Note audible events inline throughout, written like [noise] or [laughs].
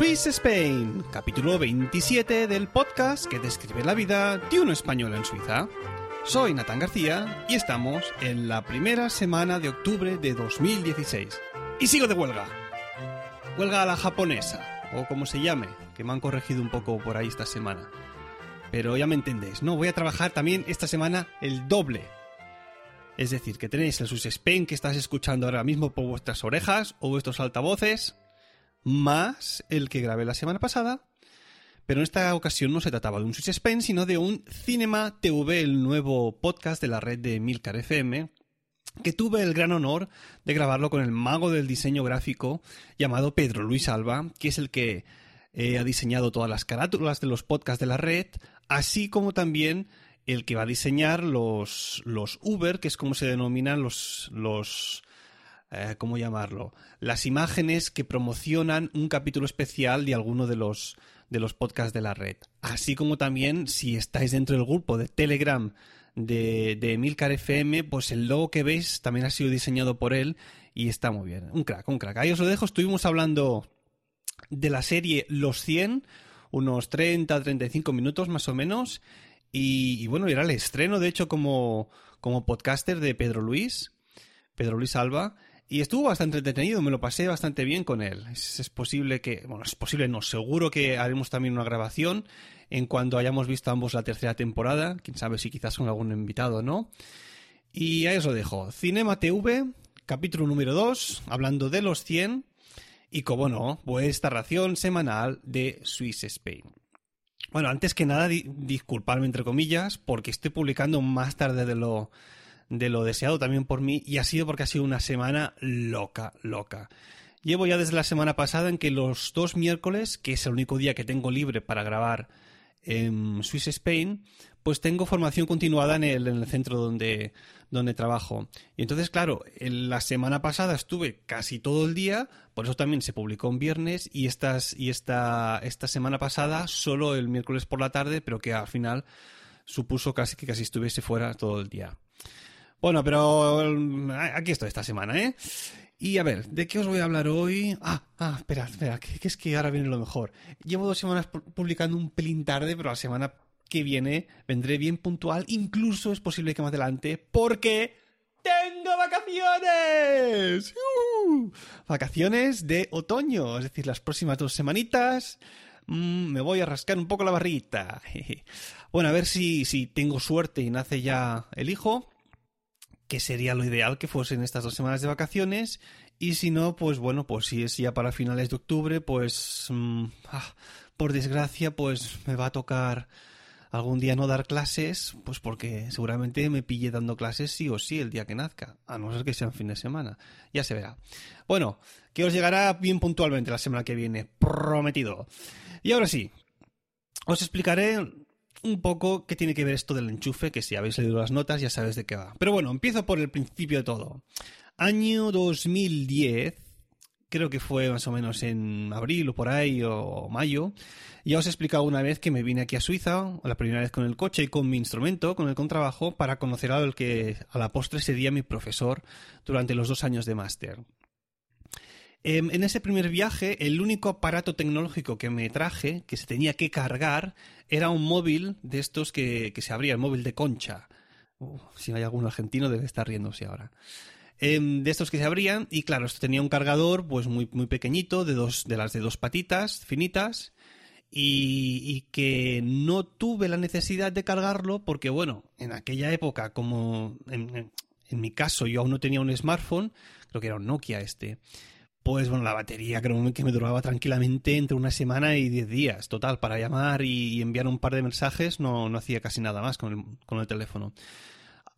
Swiss Spain, capítulo 27 del podcast que describe la vida de un español en Suiza. Soy Natán García y estamos en la primera semana de octubre de 2016. Y sigo de huelga. Huelga a la japonesa, o como se llame, que me han corregido un poco por ahí esta semana. Pero ya me entendéis, ¿no? Voy a trabajar también esta semana el doble. Es decir, que tenéis el Swiss Spain que estás escuchando ahora mismo por vuestras orejas o vuestros altavoces más el que grabé la semana pasada. Pero en esta ocasión no se trataba de un Switch Spain, sino de un Cinema TV, el nuevo podcast de la red de Milcar FM, que tuve el gran honor de grabarlo con el mago del diseño gráfico llamado Pedro Luis Alba, que es el que eh, ha diseñado todas las carátulas de los podcasts de la red, así como también el que va a diseñar los, los Uber, que es como se denominan los, los eh, ¿cómo llamarlo? Las imágenes que promocionan un capítulo especial de alguno de los, de los podcasts de la red. Así como también, si estáis dentro del grupo de Telegram de, de Emilcar FM, pues el logo que veis también ha sido diseñado por él y está muy bien. Un crack, un crack. Ahí os lo dejo. Estuvimos hablando de la serie Los 100, unos 30, 35 minutos más o menos. Y, bueno, era el estreno, de hecho, como, como podcaster de Pedro Luis, Pedro Luis Alba. Y estuvo bastante entretenido, me lo pasé bastante bien con él. Es, posible que, bueno, es posible, no, seguro que haremos también una grabación en cuanto hayamos visto ambos la tercera temporada. Quién sabe si quizás con algún invitado, ¿no? Y ahí os lo dejo. Cinema TV, capítulo número 2, hablando de los 100. Y como no, esta ración semanal de Swiss Spain. Bueno, antes que nada, disculpadme entre comillas, porque estoy publicando más tarde de lo de lo deseado también por mí y ha sido porque ha sido una semana loca, loca. Llevo ya desde la semana pasada en que los dos miércoles, que es el único día que tengo libre para grabar en Swiss Spain, pues tengo formación continuada en el, en el centro donde, donde trabajo. Y entonces, claro, en la semana pasada estuve casi todo el día, por eso también se publicó en viernes y, estas, y esta, esta semana pasada solo el miércoles por la tarde, pero que al final supuso casi que casi estuviese fuera todo el día. Bueno, pero mm, aquí estoy esta semana, ¿eh? Y a ver, ¿de qué os voy a hablar hoy? Ah, ah, espera, espera, que, es que ahora viene lo mejor. Llevo dos semanas publicando un pelín tarde, pero la semana que viene vendré bien puntual. Incluso es posible que más adelante, porque tengo vacaciones. Vacaciones de otoño, es decir, las próximas dos semanitas. Mm, me voy a rascar un poco la barriguita. [laughs] bueno, a ver si, si tengo suerte y nace ya el hijo que sería lo ideal que fuesen estas dos semanas de vacaciones y si no, pues bueno, pues si es ya para finales de octubre, pues mm, ah, por desgracia, pues me va a tocar algún día no dar clases, pues porque seguramente me pille dando clases sí o sí el día que nazca, a no ser que sea un fin de semana. Ya se verá. Bueno, que os llegará bien puntualmente la semana que viene, prometido. Y ahora sí, os explicaré un poco qué tiene que ver esto del enchufe, que si habéis leído las notas ya sabéis de qué va. Pero bueno, empiezo por el principio de todo. Año 2010, creo que fue más o menos en abril o por ahí o mayo. Ya os he explicado una vez que me vine aquí a Suiza, la primera vez con el coche y con mi instrumento, con el contrabajo, para conocer al que a la postre sería mi profesor durante los dos años de máster. Em, en ese primer viaje, el único aparato tecnológico que me traje, que se tenía que cargar, era un móvil de estos que, se abría, el móvil de concha. si hay algún argentino debe estar riéndose ahora. Em, de estos que se abrían, y claro, esto tenía un cargador pues muy, muy pequeñito, de, dos, de las de dos patitas, finitas, y, que no tuve la necesidad de cargarlo porque, bueno, en aquella época, como en, en mi caso yo aún no tenía un smartphone, creo que era un Nokia este, pues bueno, la batería creo que me duraba tranquilamente entre una semana y diez días. Total, para llamar y enviar un par de mensajes no, no hacía casi nada más con el, con el teléfono.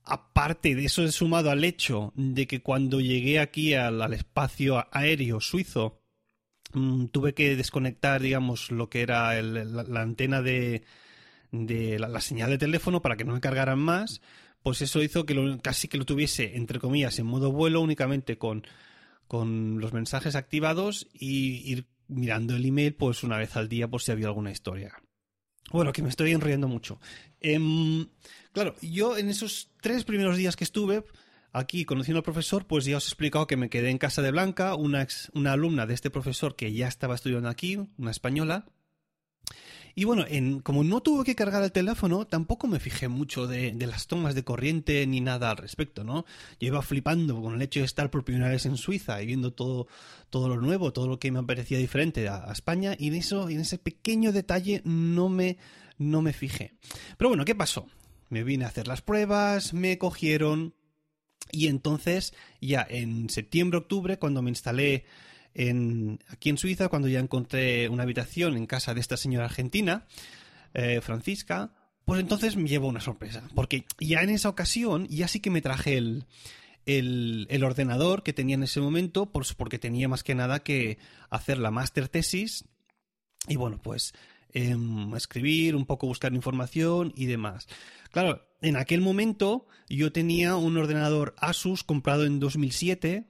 Aparte de eso, sumado al hecho de que cuando llegué aquí al, espacio aéreo suizo, mm, tuve que desconectar, digamos, lo que era la, antena de, de la, señal de teléfono para que no me cargaran más, pues eso hizo que casi que lo tuviese, entre comillas, en modo vuelo únicamente con con los mensajes activados y ir mirando el email pues una vez al día por si había alguna historia. Bueno, que me estoy enrollando mucho. Em, claro, yo en esos tres primeros días que estuve, aquí, conociendo al profesor, pues ya os he explicado que me quedé en casa de Blanca, una, una alumna de este profesor que ya estaba estudiando aquí, una española. Y bueno, en, como no tuve que cargar el teléfono, tampoco me fijé mucho de, las tomas de corriente ni nada al respecto, ¿no? Yo iba flipando con el hecho de estar por primera vez en Suiza y viendo todo, todo lo nuevo, todo lo que me parecía diferente a, España, y en eso, en ese pequeño detalle no me, no me fijé. Pero bueno, ¿qué pasó? Me vine a hacer las pruebas, me cogieron, y entonces, ya en septiembre, octubre, cuando me instalé aquí en Suiza, cuando ya encontré una habitación en casa de esta señora argentina, eh, Francisca, pues entonces me llevo una sorpresa. Porque ya en esa ocasión, ya sí que me traje el, el, ordenador que tenía en ese momento, porque tenía más que nada que hacer la master tesis. Y bueno, pues em, escribir, un poco buscar información y demás. Claro, en aquel momento yo tenía un ordenador Asus comprado en 2007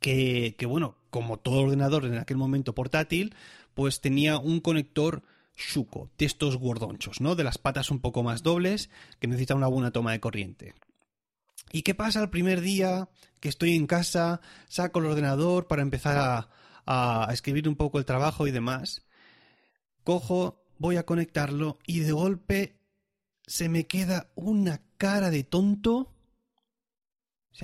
que, que bueno, como todo ordenador en aquel momento portátil, pues tenía un conector Shuko, de estos gordonchos, ¿no? De las patas un poco más dobles, que necesitan una buena toma de corriente. ¿Y qué pasa el primer día que estoy en casa, saco el ordenador para empezar a, a escribir un poco el trabajo y demás? Cojo, voy a conectarlo y de golpe se me queda una cara de tonto.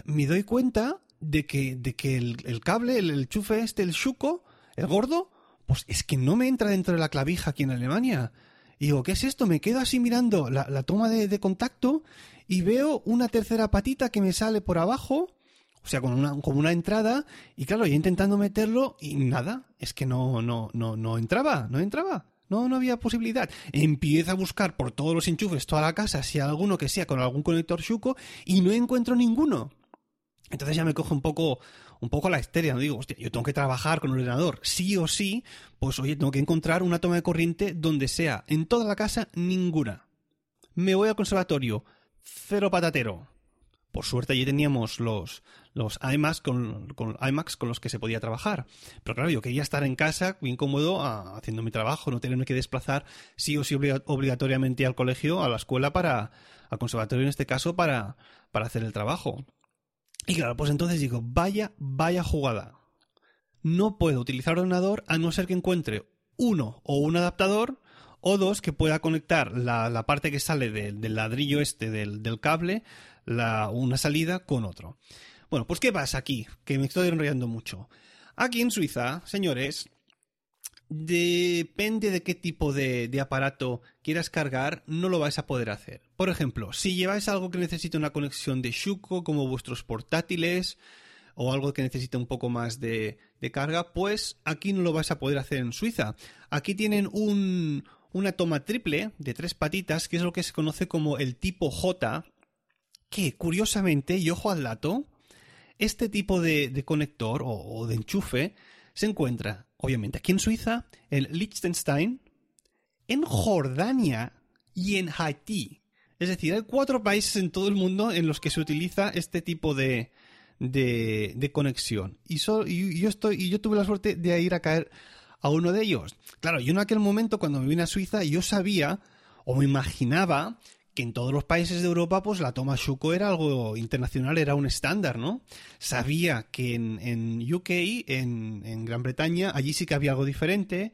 me doy cuenta de que, de que el, cable, el, el, chufe este, el chuco, el gordo, pues es que no me entra dentro de la clavija aquí en Alemania. Y digo, ¿qué es esto? Me quedo así mirando la, toma de, contacto y veo una tercera patita que me sale por abajo, o sea, con una, como una entrada, y claro, yo intentando meterlo y nada, es que no, no, no, no entraba, no entraba. No, no había posibilidad. Empieza a buscar por todos los enchufes, toda la casa, si hay alguno que sea con algún conector Shuko, y no encuentro ninguno. Entonces ya me coge un poco, un poco la histeria, ¿no? Digo, hostia, yo tengo que trabajar con el ordenador, sí o sí, pues oye, tengo que encontrar una toma de corriente donde sea, en toda la casa, ninguna. Me voy al conservatorio, cero patatero. Por suerte allí teníamos los, los iMacs con, con, iMacs con los que se podía trabajar. Pero claro, yo quería estar en casa, bien cómodo, haciendo mi trabajo, no tenerme que desplazar sí o sí obligatoriamente al colegio, a la escuela, para, al conservatorio en este caso, para, para hacer el trabajo. Y claro, pues entonces digo, vaya, vaya jugada. No puedo utilizar ordenador a no ser que encuentre uno o un adaptador o dos que pueda conectar la, parte que sale del ladrillo este del, cable, la, una salida con otro. Bueno, pues ¿qué pasa aquí? Que me estoy enrollando mucho. Aquí en Suiza, señores, depende de qué tipo de, de, aparato quieras cargar, no lo vais a poder hacer. Por ejemplo, si lleváis algo que necesita una conexión de Shuko, como vuestros portátiles, o algo que necesita un poco más de, de carga, pues aquí no lo vais a poder hacer en Suiza. Aquí tienen un, una toma triple de tres patitas, que es lo que se conoce como el tipo J, que curiosamente, y ojo al dato, este tipo de, conector o, de enchufe se encuentra, obviamente, aquí en Suiza, en Liechtenstein, en Jordania y en Haití. Es decir, hay cuatro países en todo el mundo en los que se utiliza este tipo de, de, conexión. Y, yo y yo tuve la suerte de ir a caer a uno de ellos. Claro, yo en aquel momento cuando me vine a Suiza yo sabía o me imaginaba que en todos los países de Europa pues la toma Shuko era algo internacional, era un estándar, ¿no? Sabía que en, en UK, en, en, Gran Bretaña, allí sí que había algo diferente,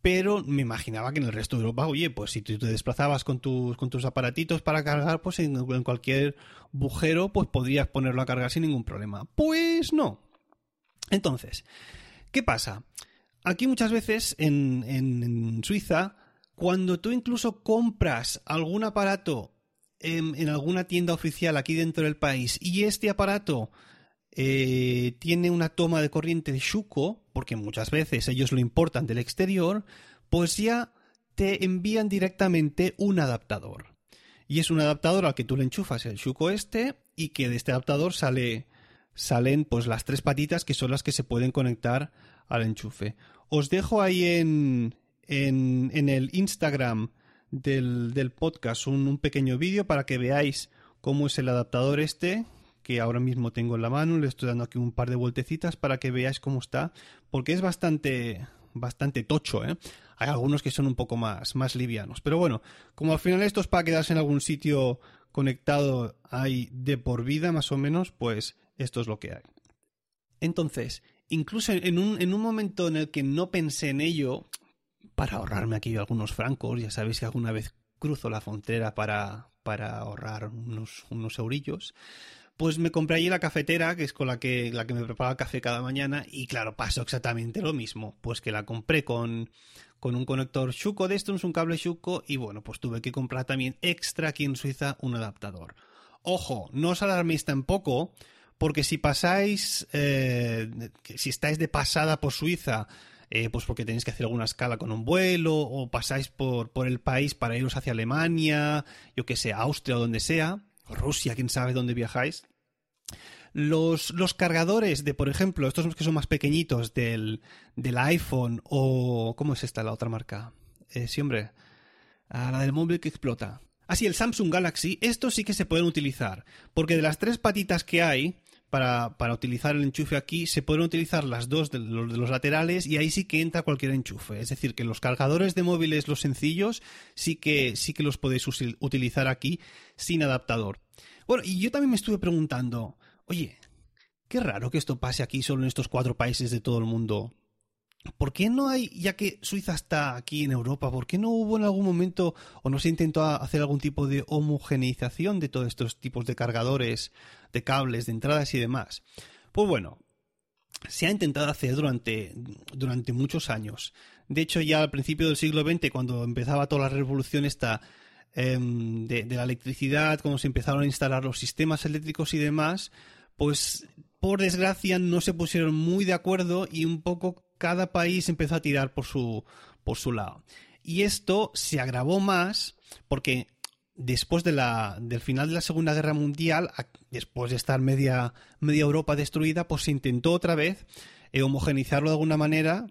pero me imaginaba que en el resto de Europa, oye, pues si tú te desplazabas con tus, con tus aparatitos para cargar, pues en, en cualquier bujero, pues podrías ponerlo a cargar sin ningún problema. Pues no. Entonces, ¿qué pasa? Aquí muchas veces en, Suiza, cuando tú incluso compras algún aparato en, alguna tienda oficial aquí dentro del país y este aparato eh, tiene una toma de corriente de Shuko, porque muchas veces ellos lo importan del exterior, pues ya te envían directamente un adaptador. Y es un adaptador al que tú le enchufas el Shuko este y que de este adaptador sale, salen pues las tres patitas que son las que se pueden conectar al enchufe. Os dejo ahí en, en, el Instagram del, podcast un, pequeño vídeo para que veáis cómo es el adaptador este que ahora mismo tengo en la mano. Le estoy dando aquí un par de vueltecitas para que veáis cómo está, porque es bastante bastante tocho, ¿eh? Hay algunos que son un poco más, más livianos. Pero bueno, como al final esto es para quedarse en algún sitio conectado ahí de por vida, más o menos, pues esto es lo que hay. Entonces, incluso en un, en un momento en el que no pensé en ello, para ahorrarme aquí algunos francos, ya sabéis que alguna vez cruzo la frontera para, para ahorrar unos, unos eurillos, pues me compré allí la cafetera, que es con la que, la que me prepara el café cada mañana, y claro, pasó exactamente lo mismo. Pues que la compré con, con un conector Shuko de estos, un cable Shuko, y bueno, pues tuve que comprar también extra aquí en Suiza un adaptador. Ojo, no os alarméis tampoco, porque si pasáis, eh, si estáis de pasada por Suiza, eh, pues porque tenéis que hacer alguna escala con un vuelo, o pasáis por, por el país para iros hacia Alemania, yo que sé, Austria o donde sea, Rusia, quién sabe dónde viajáis. Los, los, cargadores de, por ejemplo, estos que son más pequeñitos del, del iPhone o... ¿Cómo es esta la otra marca? Eh, sí, hombre. La del móvil que explota. Así, ah, el Samsung Galaxy, estos sí que se pueden utilizar. Porque de las tres patitas que hay para, para utilizar el enchufe aquí, se pueden utilizar las dos de los, de los laterales y ahí sí que entra cualquier enchufe. Es decir, que los cargadores de móviles, los sencillos, sí que, sí que los podéis utilizar aquí sin adaptador. Bueno, y yo también me estuve preguntando, oye, qué raro que esto pase aquí solo en estos cuatro países de todo el mundo. ¿Por qué no hay, ya que Suiza está aquí en Europa, por qué no hubo en algún momento o no se intentó hacer algún tipo de homogeneización de todos estos tipos de cargadores, de cables, de entradas y demás? Pues bueno, se ha intentado hacer durante, durante muchos años. De hecho, ya al principio del siglo XX, cuando empezaba toda la revolución esta Em, de, la electricidad, cuando se empezaron a instalar los sistemas eléctricos y demás, pues por desgracia no se pusieron muy de acuerdo y un poco cada país empezó a tirar por su, por su lado. Y esto se agravó más porque después de la, del final de la Segunda Guerra Mundial, después de estar media, media Europa destruida, pues se intentó otra vez eh, homogenizarlo de alguna manera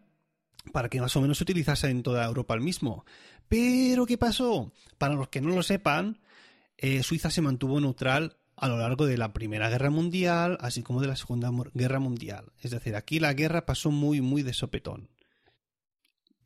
para que más o menos se utilizase en toda Europa el mismo. Pero, ¿qué pasó? Para los que no lo sepan, eh, Suiza se mantuvo neutral a lo largo de la Primera Guerra Mundial, así como de la Segunda Guerra Mundial. Es decir, aquí la guerra pasó muy, muy de sopetón.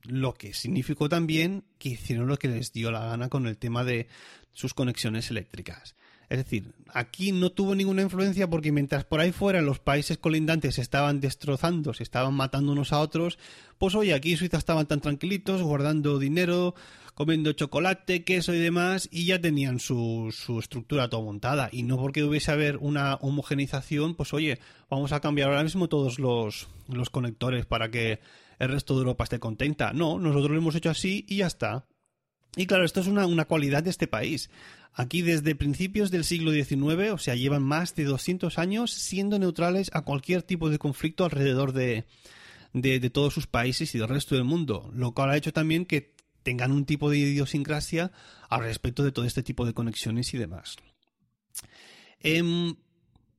Lo que significó también que hicieron lo que les dio la gana con el tema de sus conexiones eléctricas. Es decir, aquí no tuvo ninguna influencia porque mientras por ahí fuera los países colindantes se estaban destrozando, se estaban matando unos a otros, pues hoy aquí en Suiza estaban tan tranquilitos, guardando dinero, comiendo chocolate, queso y demás, y ya tenían su, su estructura todo montada. Y no porque hubiese haber una homogenización, pues oye, vamos a cambiar ahora mismo todos los, los conectores para que el resto de Europa esté contenta. No, nosotros lo hemos hecho así y ya está. Y claro, esto es una, una, cualidad de este país. Aquí desde principios del siglo XIX, o sea, llevan más de 200 años siendo neutrales a cualquier tipo de conflicto alrededor de, de, todos sus países y del resto del mundo, lo cual ha hecho también que tengan un tipo de idiosincrasia al respecto de todo este tipo de conexiones y demás. Em,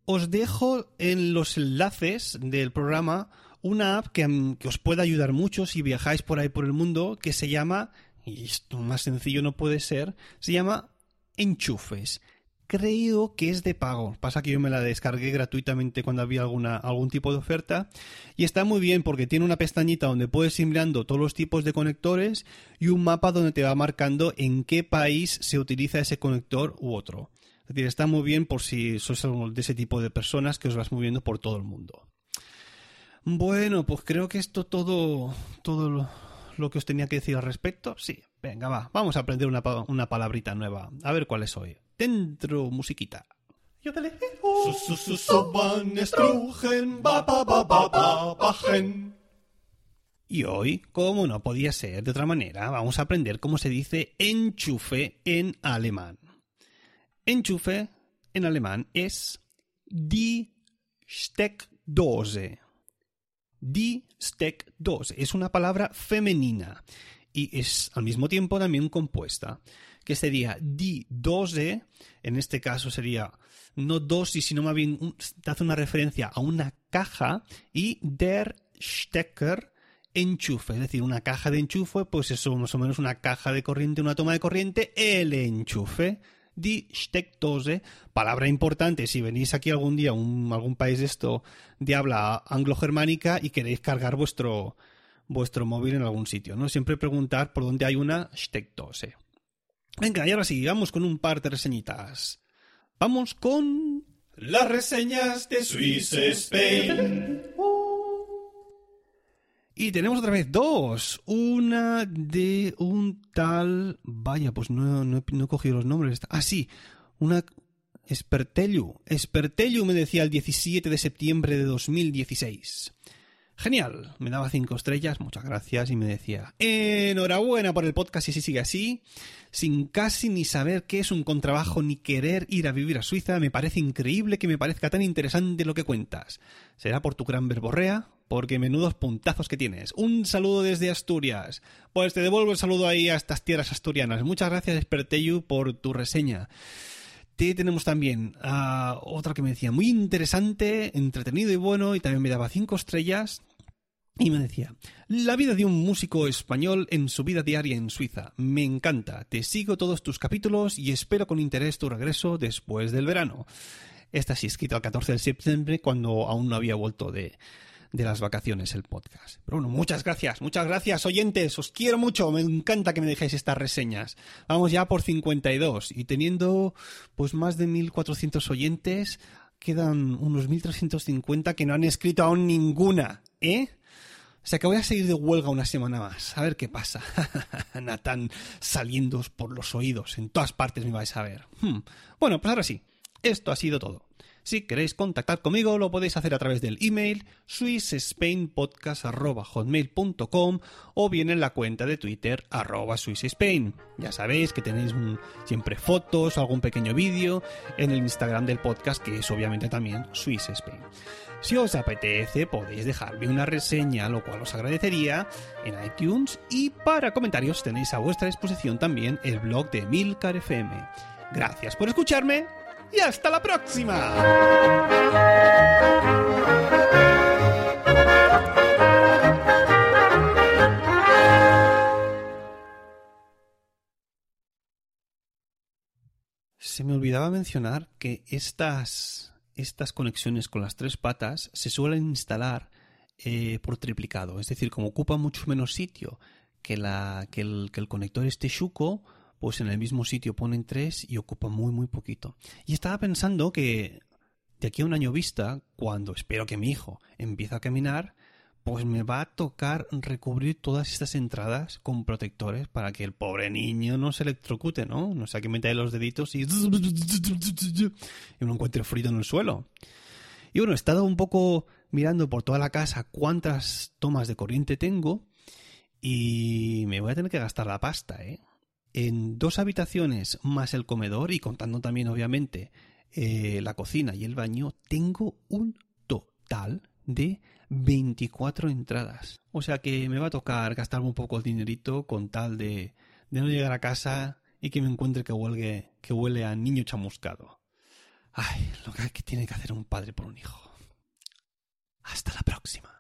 os dejo en los enlaces del programa una app que, que, os puede ayudar mucho si viajáis por ahí por el mundo, que se llama, y esto más sencillo no puede ser, se llama enchufes. Creo que es de pago. Pasa que yo me la descargué gratuitamente cuando había alguna, algún tipo de oferta. Y está muy bien porque tiene una pestañita donde puedes ir mirando todos los tipos de conectores y un mapa donde te va marcando en qué país se utiliza ese conector u otro. Es decir, está muy bien por si sois de ese tipo de personas que os vas moviendo por todo el mundo. Bueno, pues creo que esto todo, todo lo, lo que os tenía que decir al respecto? Sí, venga, va, vamos a aprender una, una palabrita nueva. A ver cuál es hoy. Dentro, musiquita. Y hoy, como no podía ser de otra manera, vamos a aprender cómo se dice enchufe en alemán. Enchufe en alemán es die Steckdose. Die Steckdose es una palabra femenina y es al mismo tiempo también compuesta, que sería die Dose, en este caso sería no dosis, sino más bien te hace una referencia a una caja y der Stecker enchufe, es decir, una caja de enchufe, pues eso más o menos una caja de corriente, una toma de corriente, el enchufe die Steckdose, palabra importante si venís aquí algún día a algún país de esto de habla anglo-germánica y queréis cargar vuestro, vuestro móvil en algún sitio, ¿no? Siempre preguntar por dónde hay una Steckdose. Venga, y ahora sí, vamos con un par de reseñitas. vamos con las reseñas de Swiss Spain. Y tenemos otra vez dos. Una de un tal... Vaya, pues no, no, he cogido los nombres. Ah, sí. Una... Espertellu. Espertellu me decía el 17 de septiembre de 2016. Genial, me daba cinco estrellas, muchas gracias, y me decía, enhorabuena por el podcast y si sigue así, sin casi ni saber qué es un contrabajo ni querer ir a vivir a Suiza, me parece increíble que me parezca tan interesante lo que cuentas. ¿Será por tu gran verborrea? Porque menudos puntazos que tienes. Un saludo desde Asturias. Pues te devuelvo el saludo ahí a estas tierras asturianas. Muchas gracias, Esperteyu, por tu reseña. Te tenemos también a otra que me decía muy interesante, entretenido y bueno, y también me daba cinco estrellas. Y me decía, la vida de un músico español en su vida diaria en Suiza. Me encanta, te sigo todos tus capítulos y espero con interés tu regreso después del verano. Esta sí escrito el 14 de septiembre cuando aún no había vuelto de, de las vacaciones el podcast. Pero bueno, muchas gracias, muchas gracias oyentes, os quiero mucho, me encanta que me dejéis estas reseñas. Vamos ya por 52 y teniendo pues más de 1400 oyentes, quedan unos 1350 que no han escrito aún ninguna, ¿eh? O sea que voy a seguir de huelga una semana más. A ver qué pasa. [laughs] Natán saliendo por los oídos. En todas partes me vais a ver. Hmm. Bueno, pues ahora sí. Esto ha sido todo. Si queréis contactar conmigo, lo podéis hacer a través del email swissspainpodcast.hotmail.com o bien en la cuenta de Twitter arroba swissspain. Ya sabéis que tenéis siempre fotos o algún pequeño vídeo en el Instagram del podcast, que es obviamente también swissspain. Si os apetece, podéis dejarme una reseña, lo cual os agradecería, en iTunes. Y para comentarios tenéis a vuestra disposición también el blog de Milcar FM. Gracias por escucharme y hasta la próxima. Se me olvidaba mencionar que estas estas conexiones con las tres patas se suelen instalar eh, por triplicado, es decir, como ocupa mucho menos sitio que, la, que, el, que el conector este Shuko, pues en el mismo sitio ponen tres y ocupa muy muy poquito. Y estaba pensando que de aquí a un año vista, cuando espero que mi hijo empiece a caminar, pues me va a tocar recubrir todas estas entradas con protectores para que el pobre niño no se electrocute, ¿no? No sea que meta los deditos y... y no encuentre frío en el suelo. Y bueno, he estado un poco mirando por toda la casa cuántas tomas de corriente tengo y me voy a tener que gastar la pasta, ¿eh? En dos habitaciones más el comedor y contando también obviamente eh, la cocina y el baño, tengo un total de 24 entradas. O sea que me va a tocar gastarme un poco el dinerito con tal de, de no llegar a casa y que me encuentre que huele, que huele a niño chamuscado. Ay, lo que tiene que hacer un padre por un hijo. Hasta la próxima.